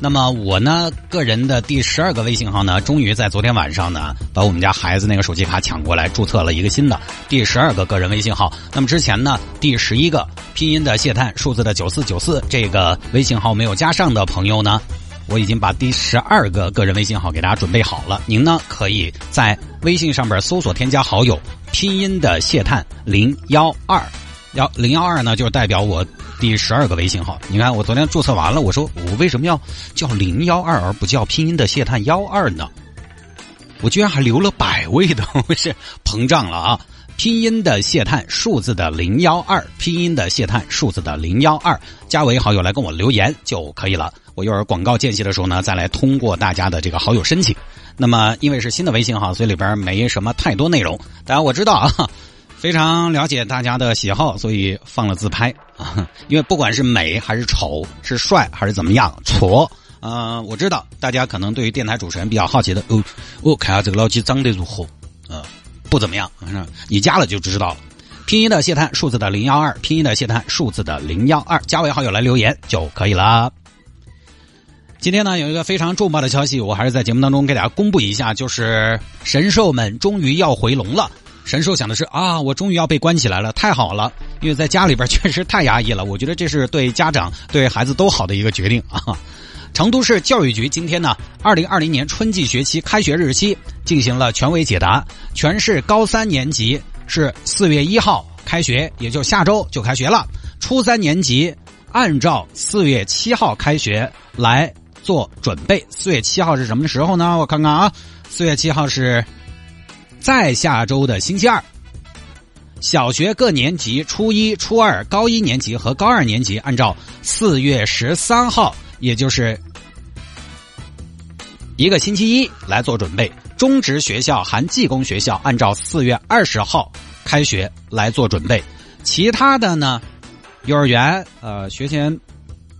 那么我呢，个人的第十二个微信号呢，终于在昨天晚上呢，把我们家孩子那个手机卡抢过来，注册了一个新的第十二个个人微信号。那么之前呢，第十一个拼音的谢探，数字的九四九四这个微信号没有加上的朋友呢，我已经把第十二个个人微信号给大家准备好了。您呢，可以在微信上边搜索添加好友，拼音的谢探零幺二。幺零幺二呢，就代表我第十二个微信号。你看，我昨天注册完了，我说我为什么要叫零幺二而不叫拼音的谢探幺二呢？我居然还留了百位的，我是膨胀了啊！拼音的谢探，数字的零幺二，拼音的谢探，数字的零幺二，加为好友来跟我留言就可以了。我一会儿广告间隙的时候呢，再来通过大家的这个好友申请。那么因为是新的微信号，所以里边没什么太多内容。当然我知道啊。非常了解大家的喜好，所以放了自拍啊。因为不管是美还是丑，是帅还是怎么样，矬，呃，我知道大家可能对于电台主持人比较好奇的，哦，哦，看下这个老鸡长得如何？呃，不怎么样，你加了就知道了。拼音的谢探，数字的零幺二，拼音的谢探，数字的零幺二，加为好友来留言就可以了。今天呢，有一个非常重磅的消息，我还是在节目当中给大家公布一下，就是神兽们终于要回笼了。神兽想的是啊，我终于要被关起来了，太好了！因为在家里边确实太压抑了。我觉得这是对家长、对孩子都好的一个决定啊。成都市教育局今天呢，二零二零年春季学期开学日期进行了权威解答。全市高三年级是四月一号开学，也就下周就开学了。初三年级按照四月七号开学来做准备。四月七号是什么时候呢？我看看啊，四月七号是。在下周的星期二，小学各年级初一、初二、高一年级和高二年级按照四月十三号，也就是一个星期一来做准备；中职学校含技工学校按照四月二十号开学来做准备；其他的呢，幼儿园呃学前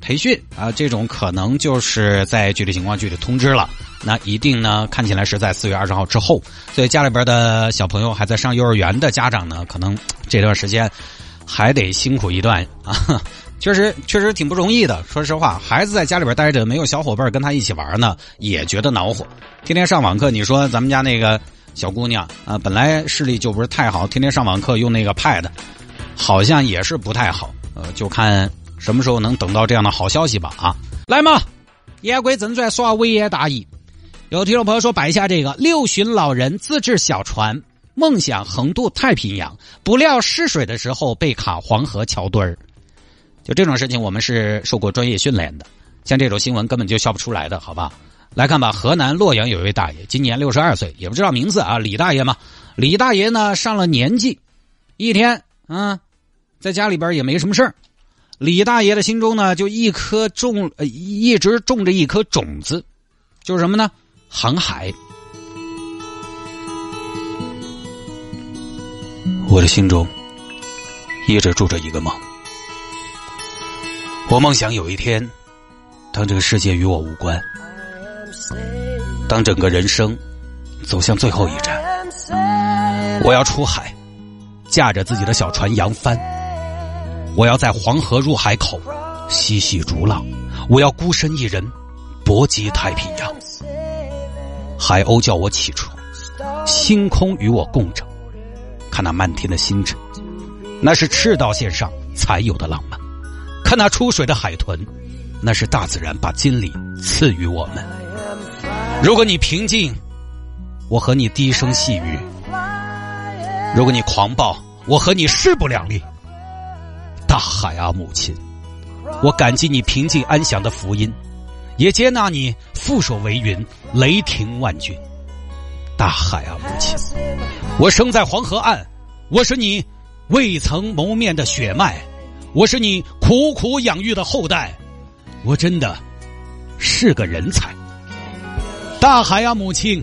培训啊这种可能就是在具体情况具体通知了。那一定呢，看起来是在四月二十号之后，所以家里边的小朋友还在上幼儿园的家长呢，可能这段时间还得辛苦一段啊。确实，确实挺不容易的。说实话，孩子在家里边待着，没有小伙伴跟他一起玩呢，也觉得恼火。天天上网课，你说咱们家那个小姑娘啊，本来视力就不是太好，天天上网课用那个 Pad，好像也是不太好。呃，就看什么时候能等到这样的好消息吧啊！来嘛，言归正传，耍微言大义。有听众朋友说摆一下这个六旬老人自制小船，梦想横渡太平洋，不料试水的时候被卡黄河桥墩儿。就这种事情，我们是受过专业训练的，像这种新闻根本就笑不出来的，好吧？来看吧，河南洛阳有一位大爷，今年六十二岁，也不知道名字啊，李大爷嘛。李大爷呢上了年纪，一天啊，在家里边也没什么事儿，李大爷的心中呢就一颗种，一直种着一颗种子，就是什么呢？航海，我的心中一直住着一个梦。我梦想有一天，当这个世界与我无关，当整个人生走向最后一站，我要出海，驾着自己的小船扬帆。我要在黄河入海口嬉戏逐浪，我要孤身一人搏击太平洋。海鸥叫我起床，星空与我共枕，看那漫天的星辰，那是赤道线上才有的浪漫；看那出水的海豚，那是大自然把金礼赐予我们。如果你平静，我和你低声细语；如果你狂暴，我和你势不两立。大海啊，母亲，我感激你平静安详的福音。也接纳你覆手为云，雷霆万钧。大海啊，母亲，我生在黄河岸，我是你未曾谋面的血脉，我是你苦苦养育的后代，我真的是个人才。大海啊，母亲，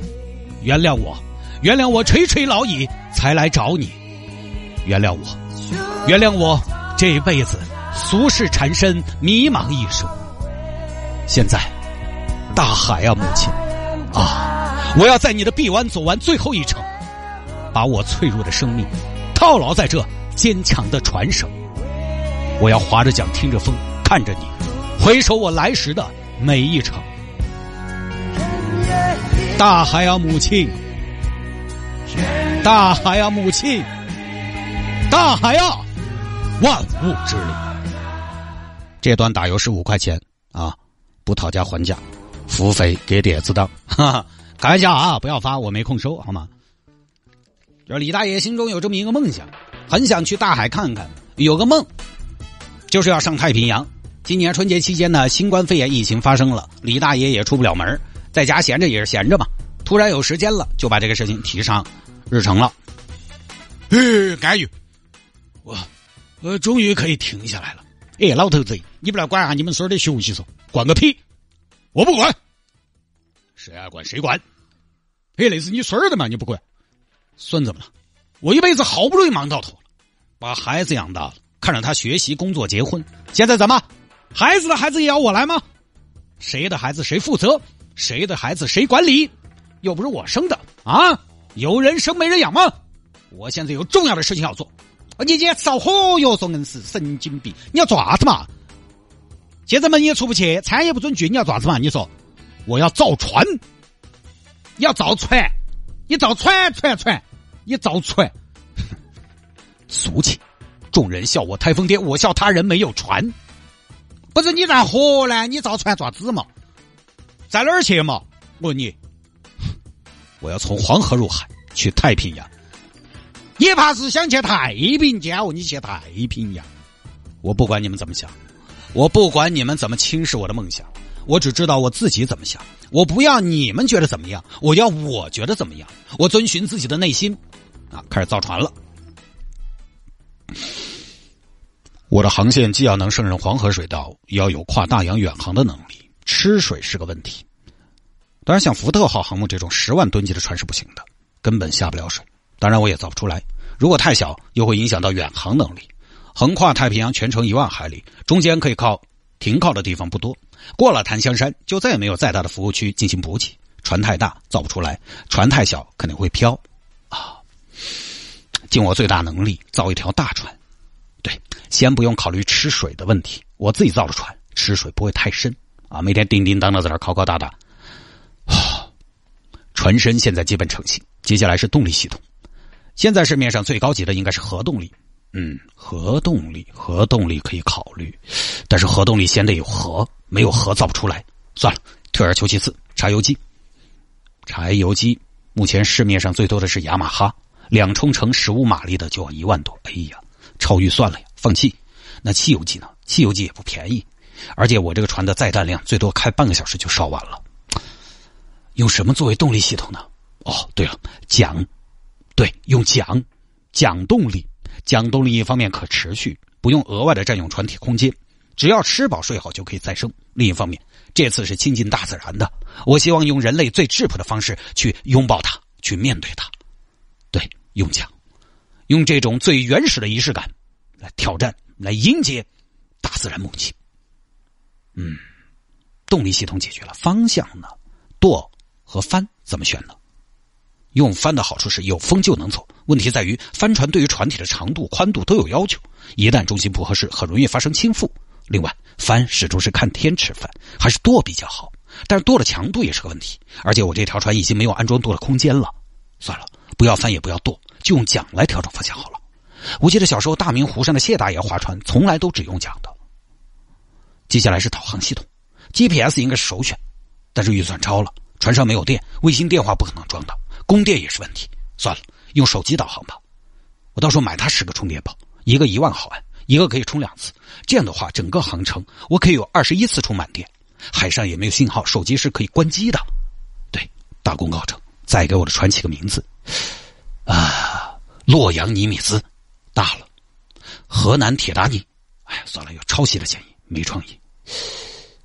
原谅我，原谅我垂垂老矣才来找你，原谅我，原谅我这一辈子俗世缠身，迷茫一生。现在，大海啊，母亲啊，我要在你的臂弯走完最后一程，把我脆弱的生命套牢在这坚强的船上。我要划着桨，听着风，看着你，回首我来时的每一程。大海啊，母亲！大海啊，母亲！大海啊，万物之灵！这段打油是五块钱啊，不讨价还价，付费给点子当，哈哈，开玩笑啊，不要发，我没空收，好吗？就是李大爷心中有这么一个梦想，很想去大海看看，有个梦，就是要上太平洋。今年春节期间呢，新冠肺炎疫情发生了，李大爷也出不了门在家闲着也是闲着嘛，突然有时间了，就把这个事情提上日程了。哎，甘于，我，我终于可以停下来了。哎，老头子，你不来管下你们孙儿的学习嗦？管个屁！我不管，谁爱管谁管。哎，那是你孙儿的嘛，你不管？孙子们，我一辈子好不容易忙到头了，把孩子养大了，看着他学习、工作、结婚，现在怎么？孩子的孩子也要我来吗？谁的孩子谁负责？谁的孩子谁管理？又不是我生的啊！有人生没人养吗？我现在有重要的事情要做。你今天烧火哟，说硬是神经病！你要做啥子嘛？现在门也出不去，餐也不准去，你要做啥子嘛？你说我要造船，要造船，你造船船船，你造船，俗气！众人笑我台风天，我笑他人没有船。不是你在河南，你造船做啥子嘛？在哪儿去嘛？我问你，我要从黄河入海去太平洋。你怕是想去太平间？我你去太平洋？我不管你们怎么想，我不管你们怎么轻视我的梦想，我只知道我自己怎么想。我不要你们觉得怎么样，我要我觉得怎么样。我遵循自己的内心，啊，开始造船了。我的航线既要能胜任黄河水道，也要有跨大洋远航的能力。吃水是个问题，当然像福特号航母这种十万吨级的船是不行的，根本下不了水。当然我也造不出来，如果太小，又会影响到远航能力。横跨太平洋全程一万海里，中间可以靠停靠的地方不多，过了檀香山就再也没有再大的服务区进行补给。船太大造不出来，船太小肯定会飘。啊，尽我最大能力造一条大船。对，先不用考虑吃水的问题，我自己造的船吃水不会太深。啊，每天叮叮当当在那敲敲打打，啊，船身现在基本成型，接下来是动力系统。现在市面上最高级的应该是核动力，嗯，核动力，核动力可以考虑，但是核动力先得有核，没有核造不出来。算了，退而求其次，柴油机。柴油机目前市面上最多的是雅马哈，两冲程十五马力的就要一万多，哎呀，超预算了呀，放弃。那汽油机呢？汽油机也不便宜。而且我这个船的载弹量最多开半个小时就烧完了。用什么作为动力系统呢？哦，对了，桨，对，用桨，桨动力，桨动力一方面可持续，不用额外的占用船体空间，只要吃饱睡好就可以再生。另一方面，这次是亲近大自然的，我希望用人类最质朴的方式去拥抱它，去面对它。对，用桨，用这种最原始的仪式感来挑战，来迎接大自然母亲。嗯，动力系统解决了，方向呢？舵和帆怎么选呢？用帆的好处是有风就能走，问题在于帆船对于船体的长度、宽度都有要求，一旦重心不合适，很容易发生倾覆。另外，帆始终是看天吃饭，还是舵比较好。但是舵的强度也是个问题，而且我这条船已经没有安装舵的空间了。算了，不要帆也不要舵，就用桨来调整方向好了。我记得小时候大明湖上的谢大爷划船，从来都只用桨的。接下来是导航系统，GPS 应该是首选，但是预算超了，船上没有电，卫星电话不可能装到，供电也是问题。算了，用手机导航吧。我到时候买它十个充电宝，一个一万毫安，一个可以充两次。这样的话，整个航程我可以有二十一次充满电。海上也没有信号，手机是可以关机的。对，大功告成。再给我的船起个名字，啊，洛阳尼米兹，大了。河南铁达尼，哎呀，算了，有抄袭的嫌疑，没创意。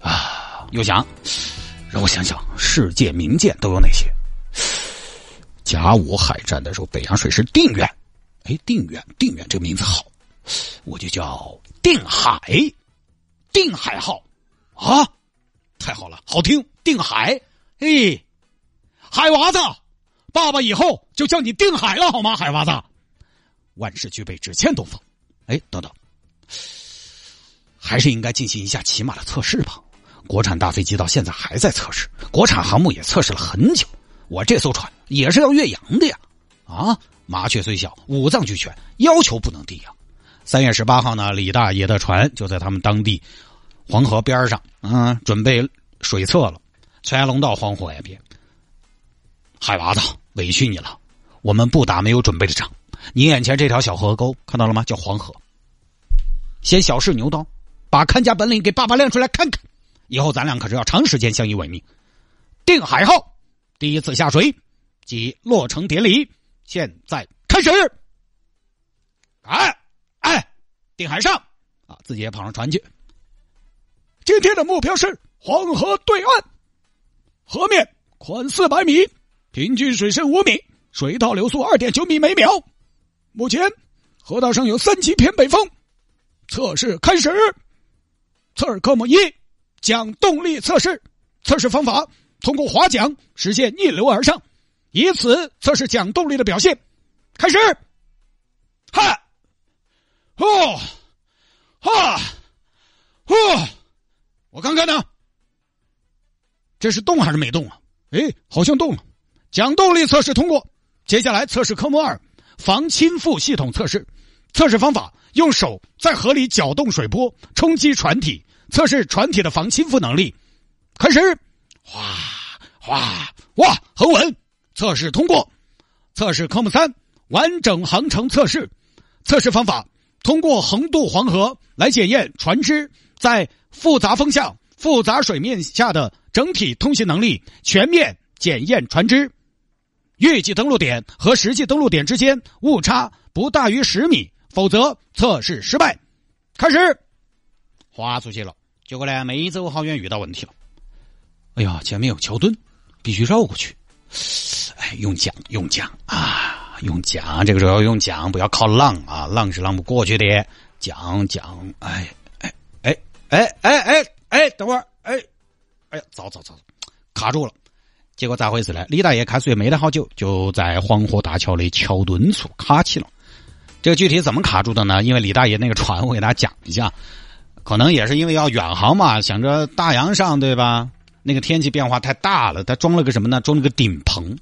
啊，又想让我想想，世界名舰都有哪些？甲午海战的时候，北洋水师定远，哎，定远，定远这个名字好。我就叫定海，定海号啊，太好了，好听，定海，哎，海娃子，爸爸以后就叫你定海了，好吗？海娃子，万事俱备，只欠东风。哎，等等，还是应该进行一下起码的测试吧。国产大飞机到现在还在测试，国产航母也测试了很久。我这艘船也是要越洋的呀！啊，麻雀虽小，五脏俱全，要求不能低呀。三月十八号呢，李大爷的船就在他们当地黄河边上，嗯，准备水测了。全龙到黄河岸边，海娃子，委屈你了，我们不打没有准备的仗。你眼前这条小河沟看到了吗？叫黄河。先小试牛刀，把看家本领给爸爸亮出来看看。以后咱俩可是要长时间相依为命。定海号第一次下水即落成典礼，现在开始。哎哎，定海上啊，自己也跑上船去。今天的目标是黄河对岸，河面宽四百米，平均水深五米，水道流速二点九米每秒。目前河道上有三级偏北风，测试开始。测试科目一。桨动力测试，测试方法通过划桨实现逆流而上，以此测试桨动力的表现。开始，哈，哦，哈，哦，我看看呢，这是动还是没动啊？哎，好像动了。桨动力测试通过，接下来测试科目二，防倾覆系统测试。测试方法：用手在河里搅动水波，冲击船体。测试船体的防倾覆能力，开始，哗哗哇，很稳，测试通过。测试科目三，完整航程测试。测试方法：通过横渡黄河来检验船只在复杂风向、复杂水面下的整体通行能力，全面检验船只。预计登陆点和实际登陆点之间误差不大于十米，否则测试失败。开始。划出去了，结果呢，没走好远遇到问题了。哎呀，前面有桥墩，必须绕过去。哎，用桨，用桨啊，用桨。这个时候要用桨，不要靠浪啊，浪是浪不过去的。桨，桨，哎，哎，哎，哎，哎，哎，哎，等会儿，哎，哎呀，糟糟糟，卡住了。结果咋回事呢？李大爷开水没得好久，就在黄河大桥的桥墩处卡起了。这个具体怎么卡住的呢？因为李大爷那个船，我给大家讲一下。可能也是因为要远航嘛，想着大洋上对吧？那个天气变化太大了，他装了个什么呢？装了个顶棚，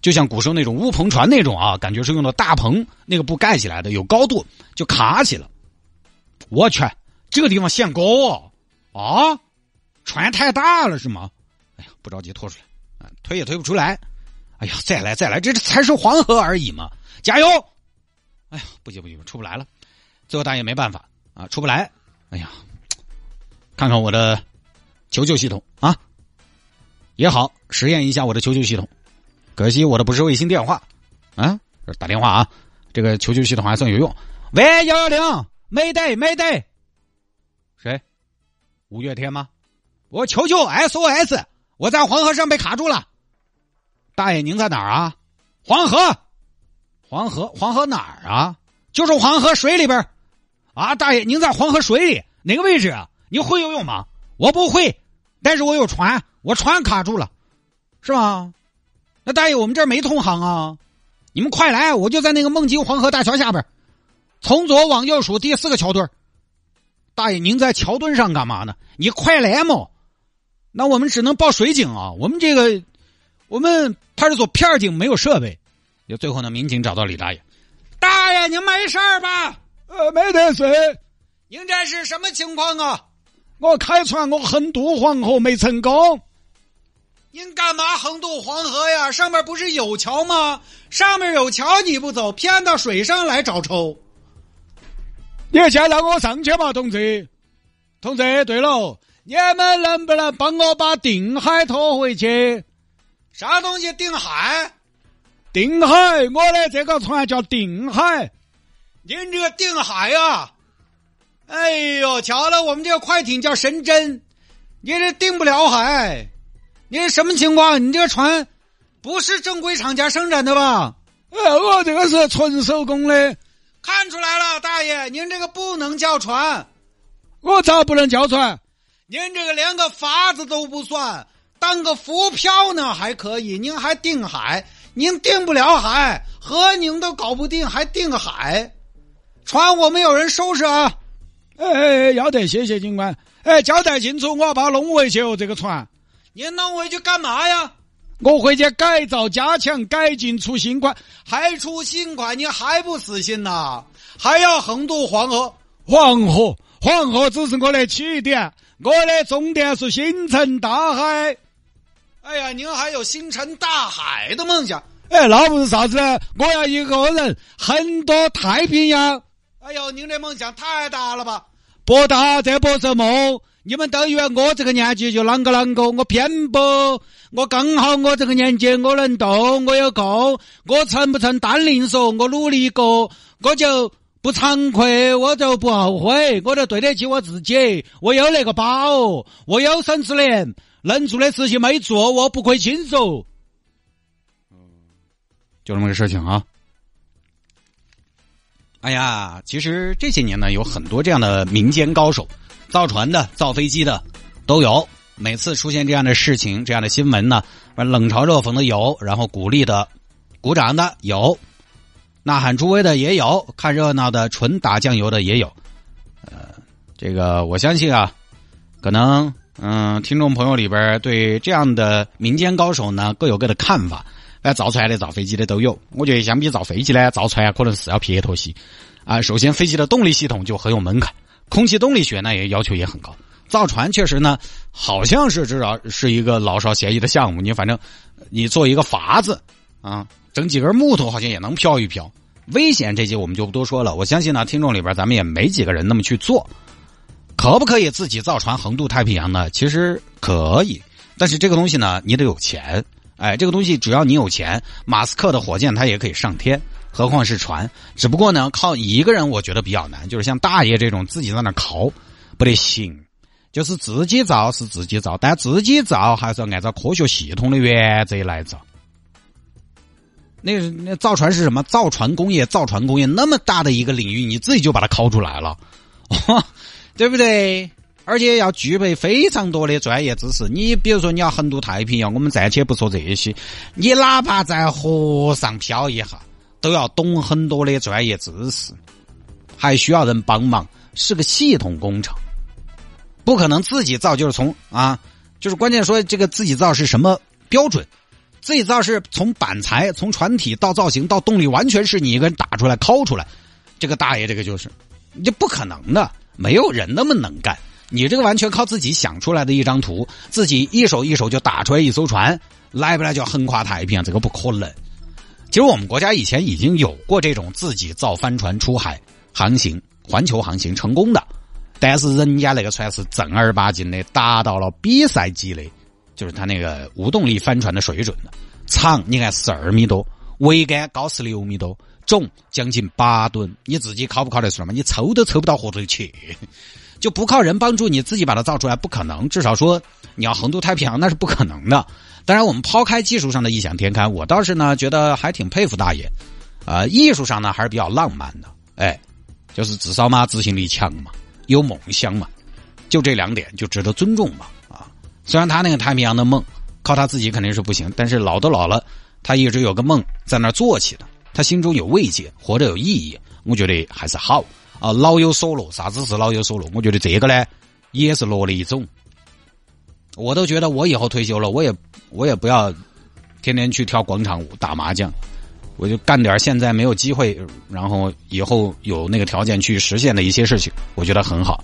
就像古时候那种乌篷船那种啊，感觉是用的大棚那个布盖起来的，有高度就卡起了。我去，这个地方限高哦啊！船太大了是吗？哎呀，不着急拖出来，推也推不出来。哎呀，再来再来，这才是黄河而已嘛！加油！哎呀，不行不行，出不来了。最后大爷没办法啊，出不来。哎呀，看看我的求救系统啊，也好实验一下我的求救系统。可惜我的不是卫星电话啊，打电话啊，这个求救系统还算有用。喂，幺幺零，没得没得，谁？五月天吗？我求救 SOS，我在黄河上被卡住了。大爷，您在哪儿啊？黄河，黄河，黄河哪儿啊？就是黄河水里边。啊，大爷，您在黄河水里哪个位置啊？你会游泳吗？我不会，但是我有船，我船卡住了，是吧？那大爷，我们这儿没通航啊，你们快来，我就在那个孟津黄河大桥下边，从左往右数第四个桥墩大爷，您在桥墩上干嘛呢？你快来嘛！那我们只能报水警啊，我们这个我们派出所片警没有设备。就最后呢，民警找到李大爷，大爷，您没事吧？呃，没得事。您这是什么情况啊？我开船，我横渡黄河没成功。您干嘛横渡黄河呀？上面不是有桥吗？上面有桥你不走，偏到水上来找抽。你先让我上去嘛，同志。同志，对了，你们能不能帮我把定海拖回去？啥东西？定海？定海，我的这个船叫定海。您这个定海呀，哎呦，瞧了，我们这个快艇叫神针，你这定不了海，你这什么情况？你这个船不是正规厂家生产的吧？哎，我这个是纯手工的，看出来了，大爷，您这个不能叫船，我咋不能叫船？您这个连个筏子都不算，当个浮漂呢还可以，您还定海，您定不了海，河您都搞不定，还定海，船我们有人收拾啊。哎哎，要得，谢谢警官。哎，交代清楚，我要把它弄回去哦，这个船。您弄回去干嘛呀？我回去改造、加强、改进，出新款，还出新款，你还不死心呐？还要横渡黄河？黄河，黄河只是我的起点，我的终点是星辰大海。哎呀，您还有星辰大海的梦想？哎，那不是啥子？我要一个人横多太平洋。哎呦，您这梦想太大了吧？不大，这不是梦。你们都以为我这个年纪就啷个啷个？我偏不，我刚好我这个年纪我能动，我有空，我成不成单零说，我努力过，我就不惭愧，我就不后悔，我就对得起我自己。我有那个把握，我有生之年能做的事情没做，我不亏亲手。就这么个事情啊。哎呀，其实这些年呢，有很多这样的民间高手，造船的、造飞机的都有。每次出现这样的事情、这样的新闻呢，冷嘲热讽的有，然后鼓励的、鼓掌的有，呐喊助威的也有，看热闹的、纯打酱油的也有。呃，这个我相信啊，可能嗯，听众朋友里边对这样的民间高手呢各有各的看法。哎，造船的、造飞机的都有。我觉得相比造飞机呢，造船可能是要撇脱些。啊，首先飞机的动力系统就很有门槛，空气动力学呢也要求也很高。造船确实呢，好像是至少是一个老少咸宜的项目。你反正你做一个筏子啊，整几根木头好像也能漂一漂。危险这些我们就不多说了。我相信呢，听众里边咱们也没几个人那么去做。可不可以自己造船横渡太平洋呢？其实可以，但是这个东西呢，你得有钱。哎，这个东西只要你有钱，马斯克的火箭它也可以上天，何况是船？只不过呢，靠一个人我觉得比较难，就是像大爷这种自己在那靠，不得行。就是自己造是自己造，但自己造还是要按照科学系统的原则来造。那那造船是什么？造船工业，造船工业那么大的一个领域，你自己就把它抠出来了，对不对？而且要具备非常多的专业知识。你比如说，你要横渡太平洋，我们暂且不说这些，你哪怕在河上漂一下，都要懂很多的专业知识，还需要人帮忙，是个系统工程，不可能自己造。就是从啊，就是关键说这个自己造是什么标准？自己造是从板材、从船体到造型到动力，完全是你一个人打出来、抠出来。这个大爷，这个就是，这不可能的，没有人那么能干。你这个完全靠自己想出来的一张图，自己一手一手就打出来一艘船，来不来就横跨太平洋，这个不可能。其实我们国家以前已经有过这种自己造帆船出海航行、环球航行成功的，但是人家那个船是正儿八经的，达到了比赛级的，就是他那个无动力帆船的水准的，长你看十二米多，桅杆高十六米多，重将近八吨，你自己考不考得出来嘛？你抽都抽不到河头去。就不靠人帮助你自己把它造出来不可能，至少说你要横渡太平洋那是不可能的。当然，我们抛开技术上的异想天开，我倒是呢觉得还挺佩服大爷，啊，艺术上呢还是比较浪漫的，哎，就是至少嘛执行力强嘛，有梦想嘛，就这两点就值得尊重嘛，啊，虽然他那个太平洋的梦靠他自己肯定是不行，但是老都老了，他一直有个梦在那做起的，他心中有慰藉，活着有意义，我觉得还是好。啊，老有所乐，啥子是老有所乐？我觉得这个呢，也是乐的一种。我都觉得我以后退休了，我也我也不要天天去跳广场舞、打麻将，我就干点现在没有机会，然后以后有那个条件去实现的一些事情，我觉得很好。